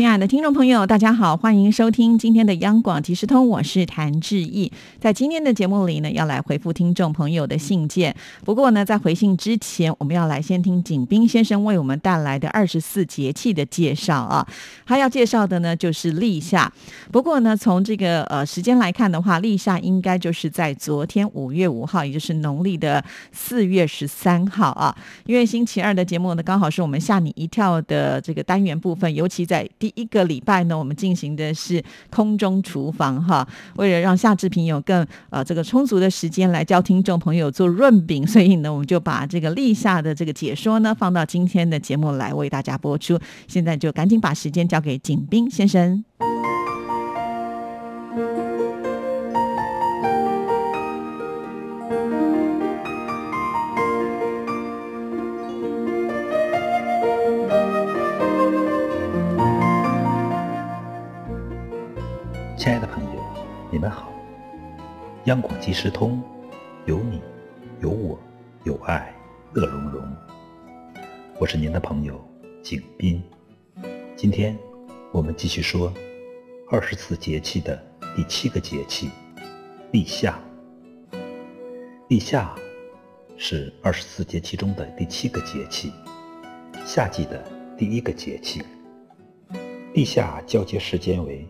亲爱的听众朋友，大家好，欢迎收听今天的央广即时通，我是谭志毅。在今天的节目里呢，要来回复听众朋友的信件。不过呢，在回信之前，我们要来先听景斌先生为我们带来的二十四节气的介绍啊。他要介绍的呢，就是立夏。不过呢，从这个呃时间来看的话，立夏应该就是在昨天五月五号，也就是农历的四月十三号啊。因为星期二的节目呢，刚好是我们吓你一跳的这个单元部分，尤其在第一个礼拜呢，我们进行的是空中厨房哈，为了让夏志平有更呃这个充足的时间来教听众朋友做润饼，所以呢，我们就把这个立夏的这个解说呢放到今天的节目来为大家播出。现在就赶紧把时间交给景斌先生。央广即时通，有你，有我，有爱，乐融融。我是您的朋友景斌。今天我们继续说二十四节气的第七个节气——立夏。立夏是二十四节气中的第七个节气，夏季的第一个节气。立夏交接时间为。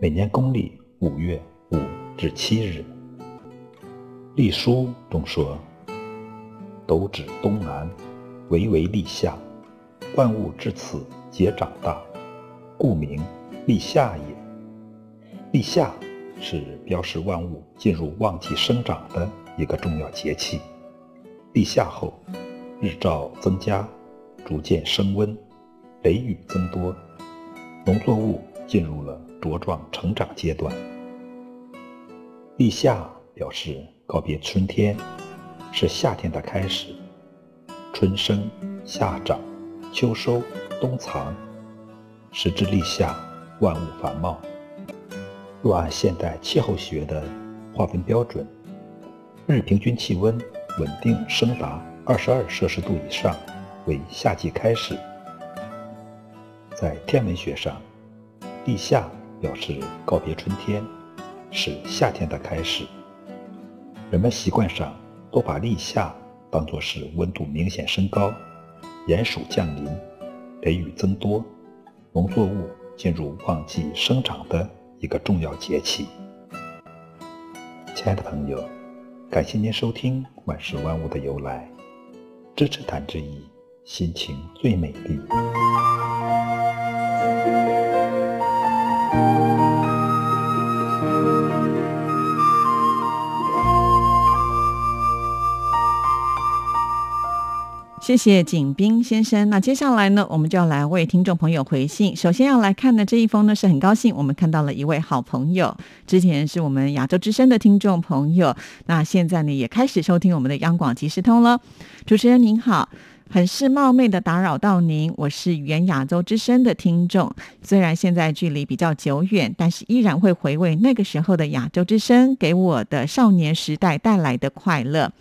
每年公历五月五至七日，《隶书》中说：“斗指东南，为为立夏，万物至此皆长大，故名立夏也。”立夏是标示万物进入旺季生长的一个重要节气。立夏后，日照增加，逐渐升温，雷雨增多，农作物进入了。茁壮成长阶段，立夏表示告别春天，是夏天的开始。春生、夏长、秋收、冬藏，时至立夏，万物繁茂。若按现代气候学的划分标准，日平均气温稳定升达二十二摄氏度以上，为夏季开始。在天文学上，立夏。表示告别春天，是夏天的开始。人们习惯上都把立夏当作是温度明显升高、炎暑降临、雷雨增多、农作物进入旺季生长的一个重要节气。亲爱的朋友，感谢您收听《万事万物的由来》，支持谭志毅，心情最美丽。谢谢景斌先生。那接下来呢，我们就要来为听众朋友回信。首先要来看的这一封呢，是很高兴我们看到了一位好朋友，之前是我们亚洲之声的听众朋友，那现在呢也开始收听我们的央广即时通了。主持人您好，很是冒昧的打扰到您，我是原亚洲之声的听众，虽然现在距离比较久远，但是依然会回味那个时候的亚洲之声给我的少年时代带来的快乐。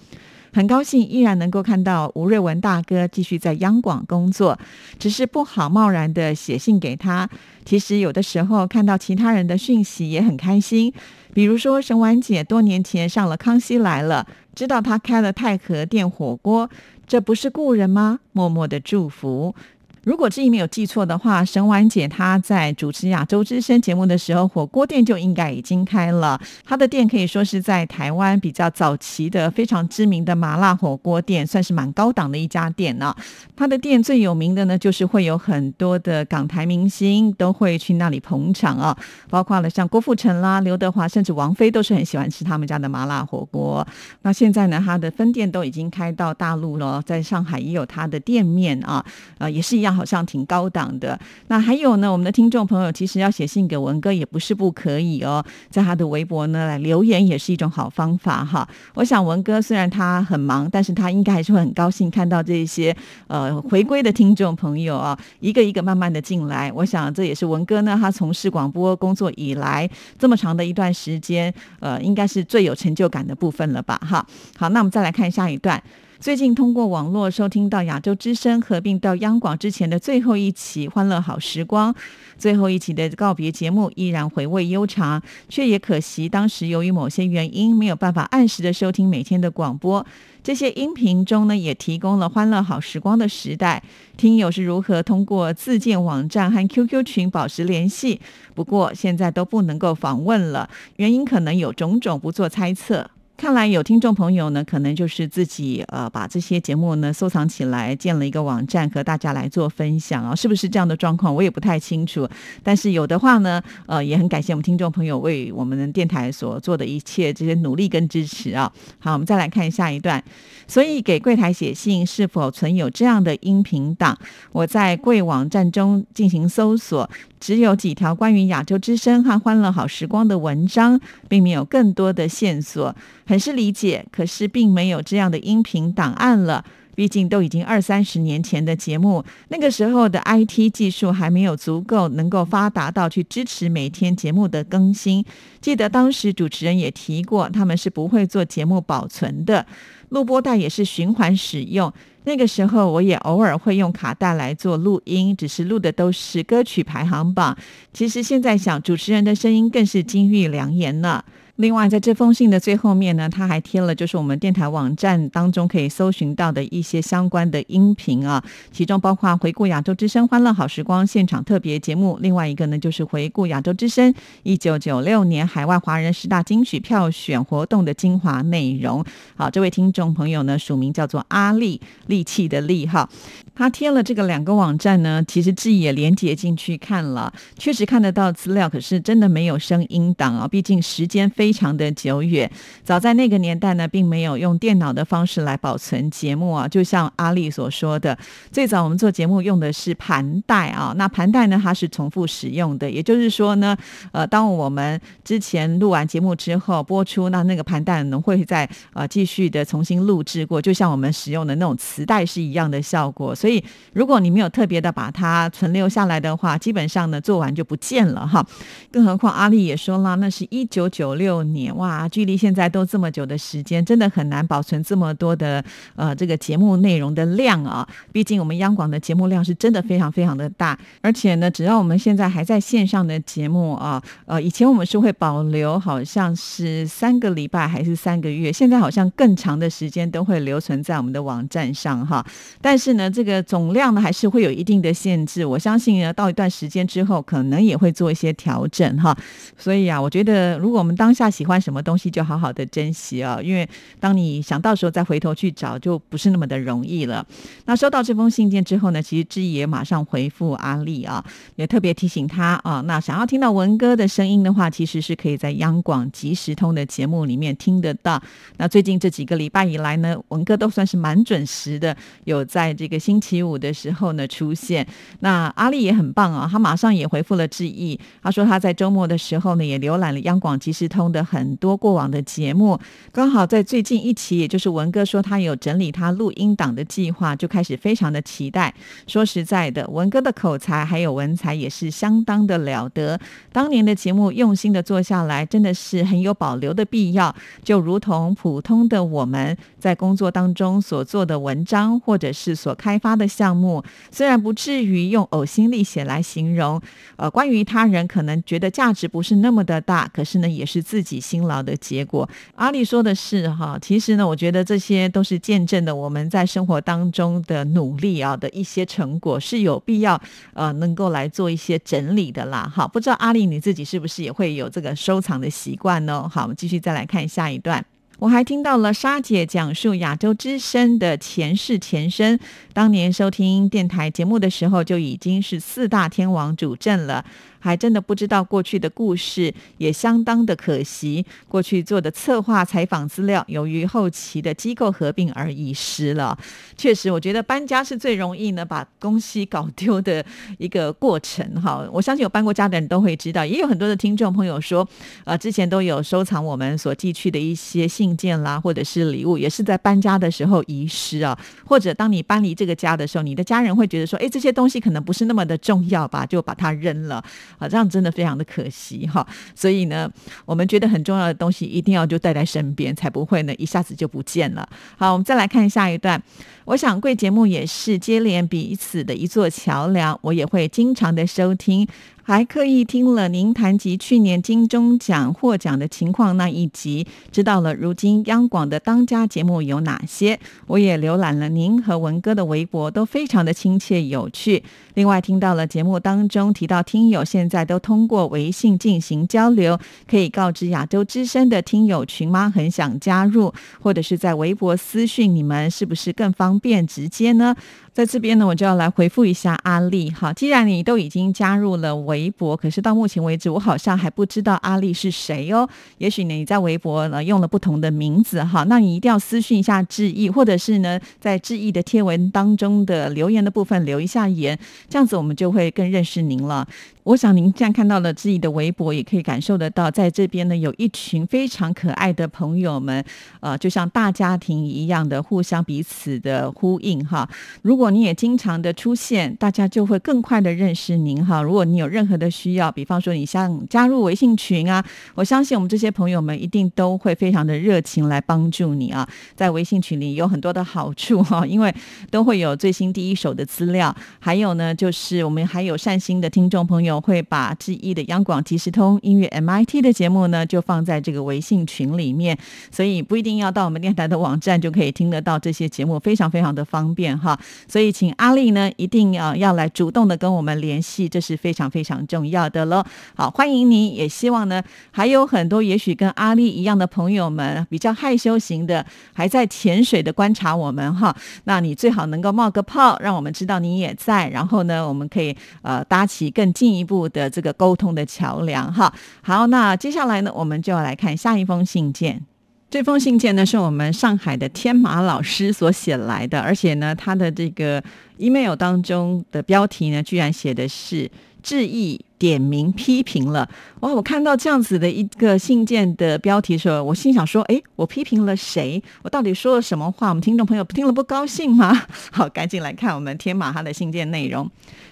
很高兴依然能够看到吴瑞文大哥继续在央广工作，只是不好贸然的写信给他。其实有的时候看到其他人的讯息也很开心，比如说沈婉姐多年前上了《康熙来了》，知道他开了太和店火锅，这不是故人吗？默默的祝福。如果志毅没有记错的话，沈婉姐她在主持亚洲之声节目的时候，火锅店就应该已经开了。她的店可以说是在台湾比较早期的非常知名的麻辣火锅店，算是蛮高档的一家店呢。她的店最有名的呢，就是会有很多的港台明星都会去那里捧场啊，包括了像郭富城啦、刘德华，甚至王菲都是很喜欢吃他们家的麻辣火锅。那现在呢，他的分店都已经开到大陆了，在上海也有他的店面啊，呃，也是一样。好像挺高档的。那还有呢，我们的听众朋友其实要写信给文哥也不是不可以哦，在他的微博呢来留言也是一种好方法哈。我想文哥虽然他很忙，但是他应该还是会很高兴看到这些呃回归的听众朋友啊，一个一个慢慢的进来。我想这也是文哥呢，他从事广播工作以来这么长的一段时间，呃，应该是最有成就感的部分了吧哈。好，那我们再来看下一段。最近通过网络收听到亚洲之声合并到央广之前的最后一期《欢乐好时光》，最后一期的告别节目依然回味悠长，却也可惜当时由于某些原因没有办法按时的收听每天的广播。这些音频中呢，也提供了《欢乐好时光》的时代，听友是如何通过自建网站和 QQ 群保持联系。不过现在都不能够访问了，原因可能有种种，不做猜测。看来有听众朋友呢，可能就是自己呃把这些节目呢收藏起来，建了一个网站和大家来做分享啊，是不是这样的状况？我也不太清楚。但是有的话呢，呃，也很感谢我们听众朋友为我们电台所做的一切这些努力跟支持啊。好，我们再来看下一段。所以给柜台写信，是否存有这样的音频档？我在柜网站中进行搜索。只有几条关于亚洲之声和欢乐好时光的文章，并没有更多的线索，很是理解。可是并没有这样的音频档案了，毕竟都已经二三十年前的节目，那个时候的 IT 技术还没有足够能够发达到去支持每天节目的更新。记得当时主持人也提过，他们是不会做节目保存的，录播带也是循环使用。那个时候，我也偶尔会用卡带来做录音，只是录的都是歌曲排行榜。其实现在想，主持人的声音更是金玉良言呢。另外，在这封信的最后面呢，他还贴了就是我们电台网站当中可以搜寻到的一些相关的音频啊，其中包括回顾亚洲之声欢乐好时光现场特别节目，另外一个呢就是回顾亚洲之声一九九六年海外华人十大金曲票选活动的精华内容。好，这位听众朋友呢署名叫做阿力，利器的利哈，他贴了这个两个网站呢，其实自己也连接进去看了，确实看得到资料，可是真的没有声音档啊，毕竟时间非。非常的久远，早在那个年代呢，并没有用电脑的方式来保存节目啊。就像阿丽所说的，最早我们做节目用的是盘带啊。那盘带呢，它是重复使用的，也就是说呢，呃，当我们之前录完节目之后播出，那那个盘带呢会再呃继续的重新录制过，就像我们使用的那种磁带是一样的效果。所以，如果你没有特别的把它存留下来的话，基本上呢做完就不见了哈。更何况阿丽也说了，那是一九九六。六年哇，距离现在都这么久的时间，真的很难保存这么多的呃这个节目内容的量啊。毕竟我们央广的节目量是真的非常非常的大，而且呢，只要我们现在还在线上的节目啊，呃，以前我们是会保留好像是三个礼拜还是三个月，现在好像更长的时间都会留存在我们的网站上哈。但是呢，这个总量呢还是会有一定的限制。我相信呢，到一段时间之后，可能也会做一些调整哈。所以啊，我觉得如果我们当下下喜欢什么东西，就好好的珍惜啊！因为当你想到时候再回头去找，就不是那么的容易了。那收到这封信件之后呢，其实志毅也马上回复阿丽啊，也特别提醒他啊，那想要听到文哥的声音的话，其实是可以在央广即时通的节目里面听得到。那最近这几个礼拜以来呢，文哥都算是蛮准时的，有在这个星期五的时候呢出现。那阿丽也很棒啊，他马上也回复了志毅，他说他在周末的时候呢，也浏览了央广即时通的。很多过往的节目，刚好在最近一期，也就是文哥说他有整理他录音档的计划，就开始非常的期待。说实在的，文哥的口才还有文采也是相当的了得。当年的节目用心的做下来，真的是很有保留的必要。就如同普通的我们在工作当中所做的文章，或者是所开发的项目，虽然不至于用呕心沥血来形容，呃，关于他人可能觉得价值不是那么的大，可是呢，也是自己。己辛劳的结果，阿丽说的是哈，其实呢，我觉得这些都是见证的我们在生活当中的努力啊的一些成果，是有必要呃能够来做一些整理的啦。好，不知道阿丽你自己是不是也会有这个收藏的习惯呢？好，我们继续再来看下一段。我还听到了沙姐讲述亚洲之声的前世前身，当年收听电台节目的时候就已经是四大天王主阵了。还真的不知道过去的故事，也相当的可惜。过去做的策划采访资料，由于后期的机构合并而遗失了。确实，我觉得搬家是最容易呢把东西搞丢的一个过程哈。我相信有搬过家的人都会知道，也有很多的听众朋友说，呃，之前都有收藏我们所寄去的一些信件啦，或者是礼物，也是在搬家的时候遗失啊，或者当你搬离这个家的时候，你的家人会觉得说，哎，这些东西可能不是那么的重要吧，就把它扔了啊，这样真的非常的可惜哈。所以呢，我们觉得很重要的东西一定要就带在身边，才不会呢一下子就不见了。好，我们再来看下一段。我想贵节目也是接连彼此的一座桥梁，我也会经常的收听。还刻意听了您谈及去年金钟奖获奖的情况那一集，知道了如今央广的当家节目有哪些。我也浏览了您和文哥的微博，都非常的亲切有趣。另外听到了节目当中提到听友现在都通过微信进行交流，可以告知亚洲之声的听友群吗？很想加入，或者是在微博私讯你们，是不是更方便直接呢？在这边呢，我就要来回复一下阿丽哈。既然你都已经加入了微微博，可是到目前为止，我好像还不知道阿丽是谁哦。也许，你在微博呢用了不同的名字哈，那你一定要私讯一下志意，或者是呢在志意的贴文当中的留言的部分留一下言，这样子我们就会更认识您了。我想您这样看到了自己的微博，也可以感受得到，在这边呢有一群非常可爱的朋友们，呃，就像大家庭一样的互相彼此的呼应哈。如果你也经常的出现，大家就会更快的认识您哈。如果你有任何的需要，比方说你想加入微信群啊，我相信我们这些朋友们一定都会非常的热情来帮助你啊。在微信群里有很多的好处哈，因为都会有最新第一手的资料，还有呢，就是我们还有善心的听众朋友。会把之一的央广即时通音乐 MIT 的节目呢，就放在这个微信群里面，所以不一定要到我们电台的网站就可以听得到这些节目，非常非常的方便哈。所以请阿丽呢，一定要要来主动的跟我们联系，这是非常非常重要的喽。好，欢迎你，也希望呢，还有很多也许跟阿丽一样的朋友们，比较害羞型的，还在潜水的观察我们哈。那你最好能够冒个泡，让我们知道你也在，然后呢，我们可以呃搭起更进一。一步的这个沟通的桥梁哈，好，那接下来呢，我们就要来看下一封信件。这封信件呢，是我们上海的天马老师所写来的，而且呢，他的这个 email 当中的标题呢，居然写的是致意点名批评了。哇，我看到这样子的一个信件的标题的时候，我心想说，哎，我批评了谁？我到底说了什么话？我们听众朋友听了不高兴吗？好，赶紧来看我们天马哈的信件内容。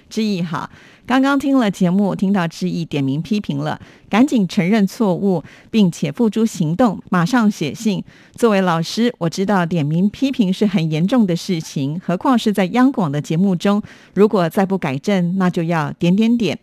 致意哈。刚刚听了节目，听到致意点名批评了，赶紧承认错误，并且付诸行动，马上写信。作为老师，我知道点名批评是很严重的事情，何况是在央广的节目中，如果再不改正，那就要点点点。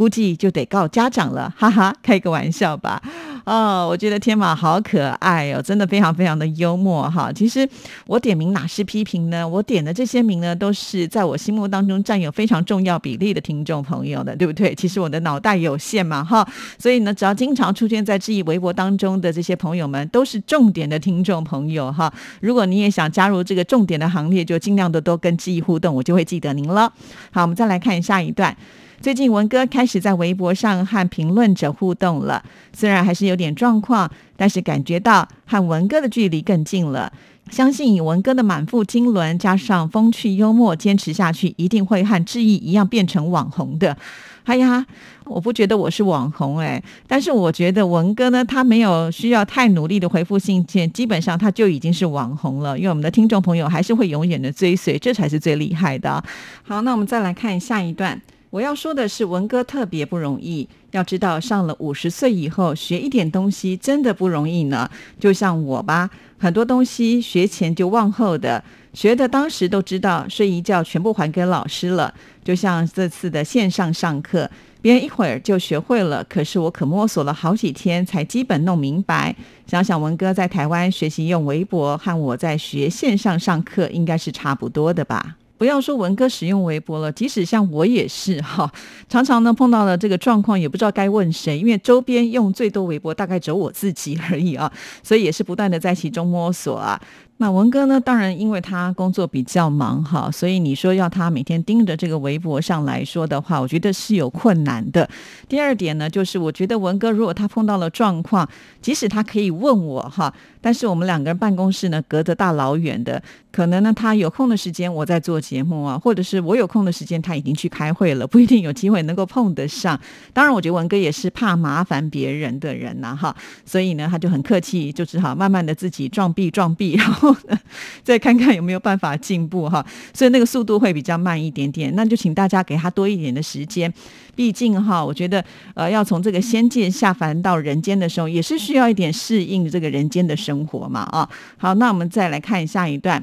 估计就得告家长了，哈哈，开个玩笑吧。哦，我觉得天马好可爱哦，真的非常非常的幽默哈。其实我点名哪是批评呢？我点的这些名呢，都是在我心目当中占有非常重要比例的听众朋友的，对不对？其实我的脑袋有限嘛，哈。所以呢，只要经常出现在质疑微博当中的这些朋友们，都是重点的听众朋友哈。如果你也想加入这个重点的行列，就尽量的多跟质疑互动，我就会记得您了。好，我们再来看下一段。最近文哥开始在微博上和评论者互动了，虽然还是有点状况，但是感觉到和文哥的距离更近了。相信以文哥的满腹经纶加上风趣幽默，坚持下去一定会和志毅一样变成网红的。哎呀，我不觉得我是网红哎，但是我觉得文哥呢，他没有需要太努力的回复信件，基本上他就已经是网红了。因为我们的听众朋友还是会永远的追随，这才是最厉害的。好，那我们再来看下一段。我要说的是，文哥特别不容易。要知道，上了五十岁以后，学一点东西真的不容易呢。就像我吧，很多东西学前就忘后的，学的当时都知道，睡一觉全部还给老师了。就像这次的线上上课，别人一会儿就学会了，可是我可摸索了好几天才基本弄明白。想想文哥在台湾学习用微博，和我在学线上上课，应该是差不多的吧。不要说文哥使用微博了，即使像我也是 哈，常常呢碰到了这个状况，也不知道该问谁，因为周边用最多微博大概只有我自己而已啊，所以也是不断的在其中摸索啊。那文哥呢？当然，因为他工作比较忙哈，所以你说要他每天盯着这个微博上来说的话，我觉得是有困难的。第二点呢，就是我觉得文哥如果他碰到了状况，即使他可以问我哈，但是我们两个人办公室呢隔着大老远的，可能呢他有空的时间我在做节目啊，或者是我有空的时间他已经去开会了，不一定有机会能够碰得上。当然，我觉得文哥也是怕麻烦别人的人呐哈，所以呢他就很客气，就只好慢慢的自己撞壁撞壁，然后。再看看有没有办法进步哈，所以那个速度会比较慢一点点，那就请大家给他多一点的时间。毕竟哈，我觉得呃，要从这个仙界下凡到人间的时候，也是需要一点适应这个人间的生活嘛啊。好，那我们再来看下一段。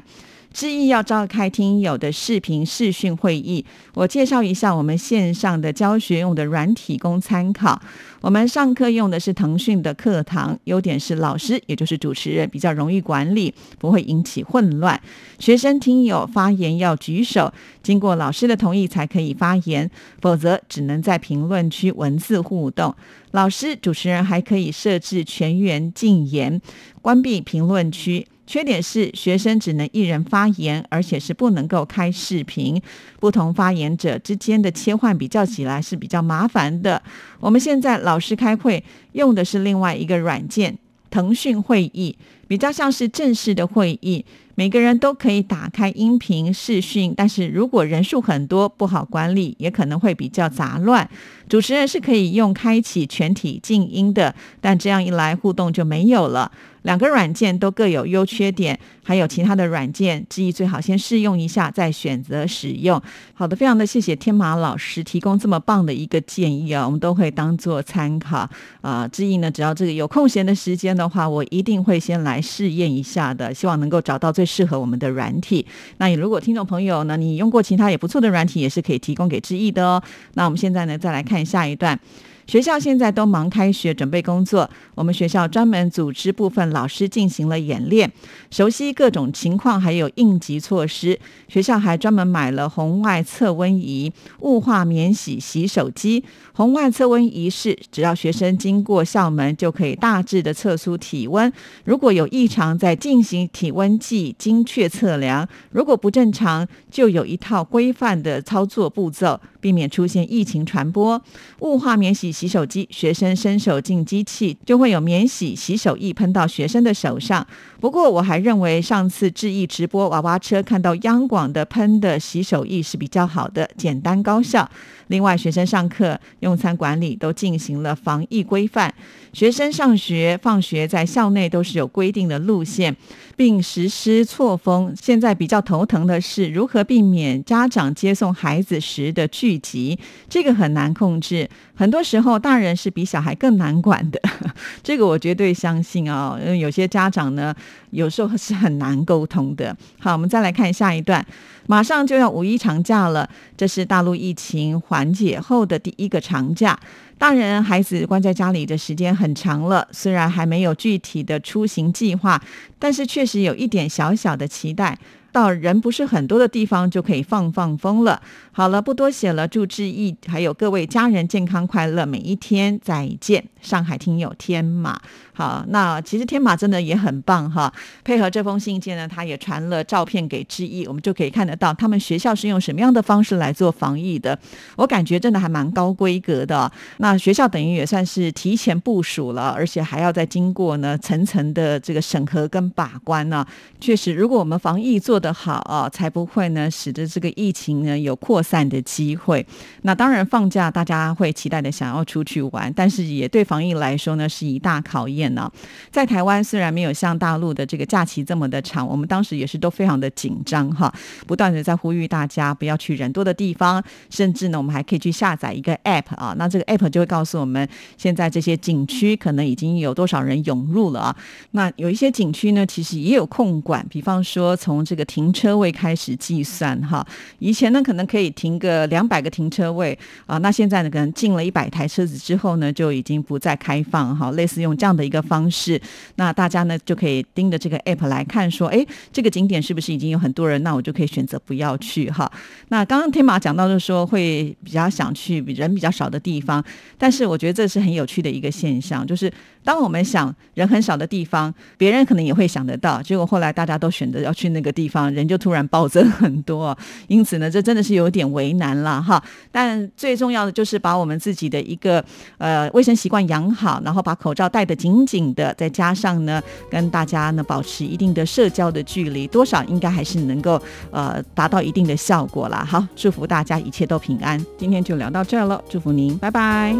之意要召开听友的视频视讯会议，我介绍一下我们线上的教学用的软体供参考。我们上课用的是腾讯的课堂，优点是老师也就是主持人比较容易管理，不会引起混乱。学生听友发言要举手，经过老师的同意才可以发言，否则只能在评论区文字互动。老师、主持人还可以设置全员禁言，关闭评论区。缺点是学生只能一人发言，而且是不能够开视频，不同发言者之间的切换比较起来是比较麻烦的。我们现在老师开会用的是另外一个软件，腾讯会议，比较像是正式的会议。每个人都可以打开音频视讯，但是如果人数很多，不好管理，也可能会比较杂乱。主持人是可以用开启全体静音的，但这样一来互动就没有了。两个软件都各有优缺点，还有其他的软件，志毅最好先试用一下，再选择使用。好的，非常的谢谢天马老师提供这么棒的一个建议啊，我们都会当做参考啊。志毅呢，只要这个有空闲的时间的话，我一定会先来试验一下的，希望能够找到最适合我们的软体。那如果听众朋友呢，你用过其他也不错的软体，也是可以提供给志毅的哦。那我们现在呢，再来看下一段。学校现在都忙开学准备工作，我们学校专门组织部分老师进行了演练，熟悉各种情况，还有应急措施。学校还专门买了红外测温仪、雾化免洗洗手机。红外测温仪是只要学生经过校门，就可以大致的测出体温。如果有异常，再进行体温计精确测量；如果不正常，就有一套规范的操作步骤。避免出现疫情传播。雾化免洗洗手机，学生伸手进机器，就会有免洗洗手液喷到学生的手上。不过，我还认为上次致意直播娃娃车看到央广的喷的洗手液是比较好的，简单高效。另外，学生上课、用餐管理都进行了防疫规范。学生上学、放学在校内都是有规定的路线，并实施错峰。现在比较头疼的是如何避免家长接送孩子时的聚集，这个很难控制。很多时候，大人是比小孩更难管的。这个我绝对相信啊。因为有些家长呢，有时候是很难沟通的。好，我们再来看下一段。马上就要五一长假了，这是大陆疫情缓解后的第一个长假。大人孩子关在家里的时间很长了，虽然还没有具体的出行计划，但是确实有一点小小的期待。到人不是很多的地方就可以放放风了。好了，不多写了，祝志毅还有各位家人健康快乐，每一天再见。上海听友天马，好，那其实天马真的也很棒哈。配合这封信件呢，他也传了照片给志毅，我们就可以看得到他们学校是用什么样的方式来做防疫的。我感觉真的还蛮高规格的。那学校等于也算是提前部署了，而且还要再经过呢层层的这个审核跟把关呢。确实，如果我们防疫做的好啊，才不会呢，使得这个疫情呢有扩散的机会。那当然，放假大家会期待的想要出去玩，但是也对防疫来说呢是一大考验呢。在台湾虽然没有像大陆的这个假期这么的长，我们当时也是都非常的紧张哈，不断的在呼吁大家不要去人多的地方，甚至呢我们还可以去下载一个 app 啊，那这个 app 就会告诉我们现在这些景区可能已经有多少人涌入了啊。那有一些景区呢其实也有控管，比方说从这个停车位开始计算哈。以前呢，可能可以停个两百个停车位啊，那现在呢，可能进了一百台车子之后呢，就已经不再开放哈。类似用这样的一个方式，那大家呢就可以盯着这个 app 来看，说，哎，这个景点是不是已经有很多人？那我就可以选择不要去哈。那刚刚天马讲到就是说，会比较想去人比较少的地方，但是我觉得这是很有趣的一个现象，就是当我们想人很少的地方，别人可能也会想得到，结果后来大家都选择要去那个地方，人就突然暴增很多，因此呢，这真的是有点为难了哈。但最重要的就是把我们自己的一个呃卫生习惯养好，然后把口罩戴得紧紧的，再加上呢，跟大家呢保持一定的社交的距离，多少应该还是能够呃达到一定的效果啦。好，祝福大家一切都平安。今天就聊到这儿了，祝福您，拜拜。